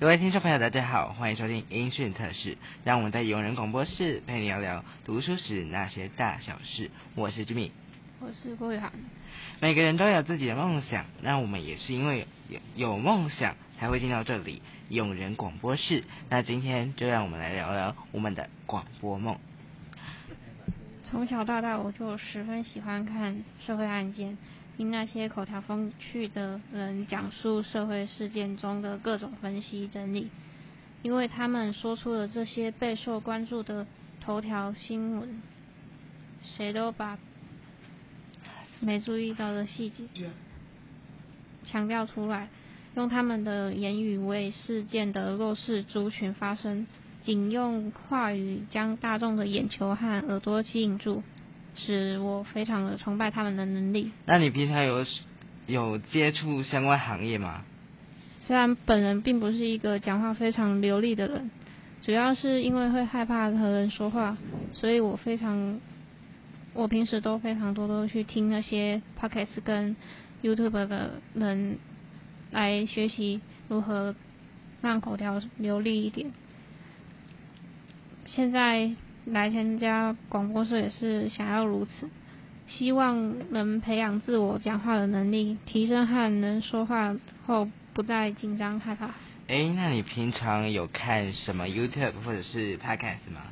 各位听众朋友，大家好，欢迎收听音讯特视，让我们在永仁广播室陪你聊聊读书时那些大小事。我是 Jimmy，我是郭雨涵。每个人都有自己的梦想，那我们也是因为有有梦想才会进到这里永仁广播室。那今天就让我们来聊聊我们的广播梦。从小到大，我就十分喜欢看社会案件。听那些口条风趣的人讲述社会事件中的各种分析整理，因为他们说出了这些备受关注的头条新闻，谁都把没注意到的细节强调出来，用他们的言语为事件的弱势族群发声，仅用话语将大众的眼球和耳朵吸引住。使我非常的崇拜他们的能力。那你平常有有接触相关行业吗？虽然本人并不是一个讲话非常流利的人，主要是因为会害怕和人说话，所以我非常，我平时都非常多多去听那些 podcast 跟 YouTube 的人来学习如何让口条流利一点。现在。来参加广播社也是想要如此，希望能培养自我讲话的能力，提升和能说话后不再紧张害怕。哎，那你平常有看什么 YouTube 或者是 Podcast 吗？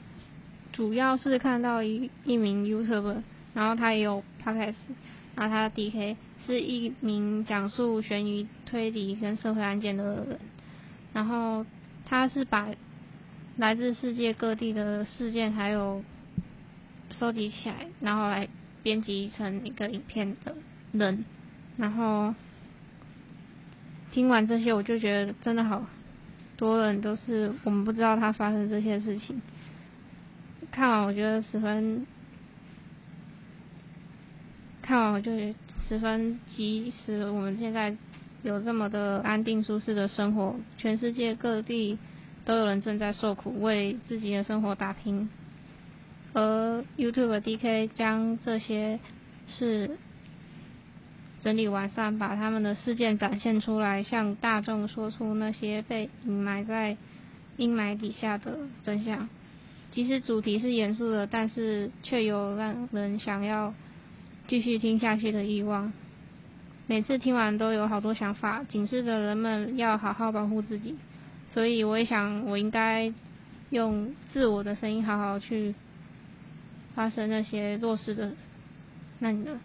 主要是看到一一名 YouTuber，然后他也有 Podcast，然后他的 DK 是一名讲述悬疑推理跟社会案件的人，然后他是把。来自世界各地的事件，还有收集起来，然后来编辑成一个影片的人，然后听完这些，我就觉得真的好多人都是我们不知道他发生这些事情。看完我觉得十分，看完我就十分即使我们现在有这么的安定舒适的生活，全世界各地。都有人正在受苦，为自己的生活打拼。而 YouTube DK 将这些事整理完善，把他们的事件展现出来，向大众说出那些被隐埋在阴霾底下的真相。即使主题是严肃的，但是却有让人想要继续听下去的欲望。每次听完都有好多想法，警示着人们要好好保护自己。所以我也想，我应该用自我的声音，好好去发声那些弱势的。那你呢？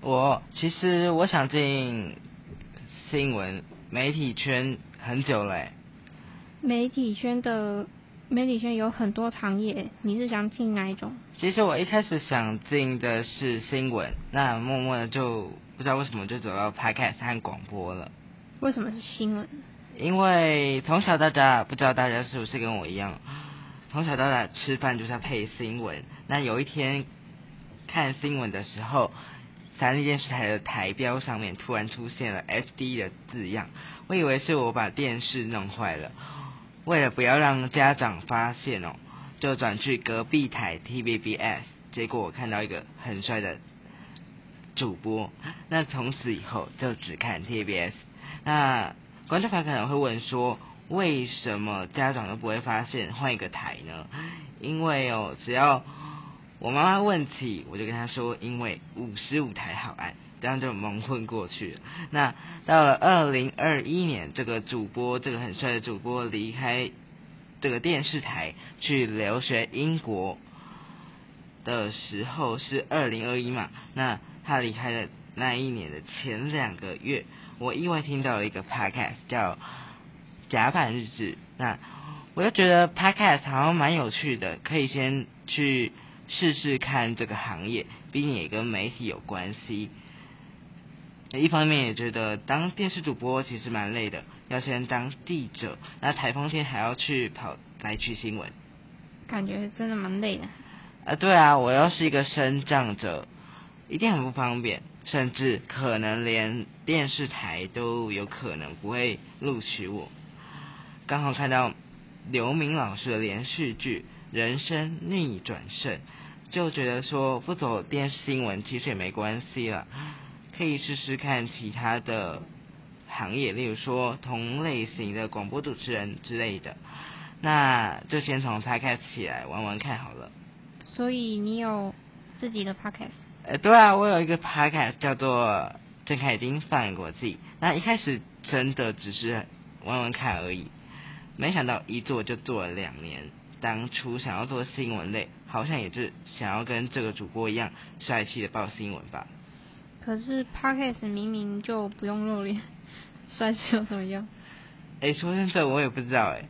我其实我想进新闻媒体圈很久了。媒体圈的媒体圈有很多行业，你是想进哪一种？其实我一开始想进的是新闻，那默默的就不知道为什么就走到 podcast 和广播了。为什么是新闻？因为从小到大，不知道大家是不是跟我一样，从小到大吃饭就是要配新闻。那有一天看新闻的时候，三立电视台的台标上面突然出现了 S D 的字样，我以为是我把电视弄坏了。为了不要让家长发现哦，就转去隔壁台 TVBS，结果我看到一个很帅的主播。那从此以后就只看 TVBS。那观众朋友可能会问说，为什么家长都不会发现换一个台呢？因为哦，只要我妈妈问起，我就跟她说，因为五十五台好按，这样就蒙混过去了。那到了二零二一年，这个主播，这个很帅的主播离开这个电视台去留学英国的时候，是二零二一嘛？那他离开的那一年的前两个月。我意外听到了一个 podcast 叫《甲板日志》，那我就觉得 podcast 好像蛮有趣的，可以先去试试看这个行业，毕竟也跟媒体有关系。一方面也觉得当电视主播其实蛮累的，要先当记者，那台风天还要去跑来去新闻，感觉真的蛮累的。啊，对啊，我要是一个升降者，一定很不方便。甚至可能连电视台都有可能不会录取我。刚好看到刘明老师的连续剧《人生逆转胜》，就觉得说不走电视新闻其实也没关系了，可以试试看其他的行业，例如说同类型的广播主持人之类的。那就先从他开始起来玩玩看好了。所以你有自己的 podcast？呃，对啊，我有一个 podcast 叫做郑凯丁泛国际。那一开始真的只是玩玩看而已，没想到一做就做了两年。当初想要做新闻类，好像也是想要跟这个主播一样帅气的报新闻吧。可是 podcast 明明就不用露脸，帅气又怎么样？哎，说真的，我也不知道哎。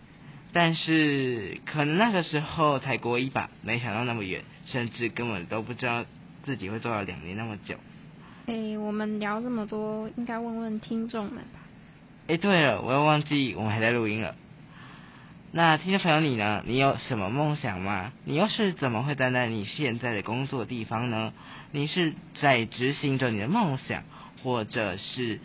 但是可能那个时候才国一吧，没想到那么远，甚至根本都不知道自己会做到两年那么久。哎，我们聊这么多，应该问问听众们吧。哎，对了，我又忘记我们还在录音了。那听众朋友你呢？你有什么梦想吗？你又是怎么会站在你现在的工作地方呢？你是在执行着你的梦想，或者是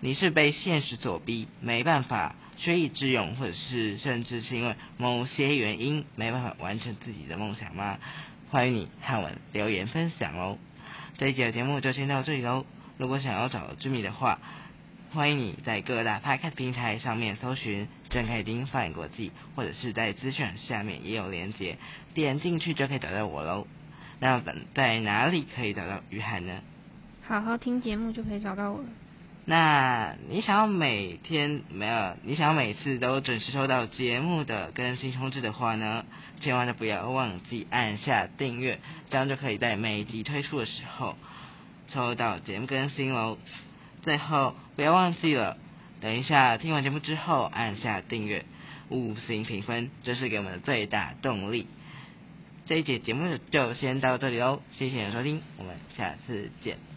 你是被现实所逼，没办法？学以致用，或者是甚至是因为某些原因没办法完成自己的梦想吗？欢迎你和我留言分享哦。这一集的节目就先到这里喽。如果想要找知米的话，欢迎你在各大开看平台上面搜寻郑凯丁发言国际，或者是在资讯下面也有连接，点进去就可以找到我喽。那在哪里可以找到于涵呢？好好听节目就可以找到我了。那你想要每天没有？你想要每次都准时收到节目的更新通知的话呢？千万就不要忘记按下订阅，这样就可以在每一集推出的时候抽到节目更新喽。最后不要忘记了，等一下听完节目之后按下订阅，五星评分，这是给我们的最大动力。这一节节目就先到这里喽，谢谢收听，我们下次见。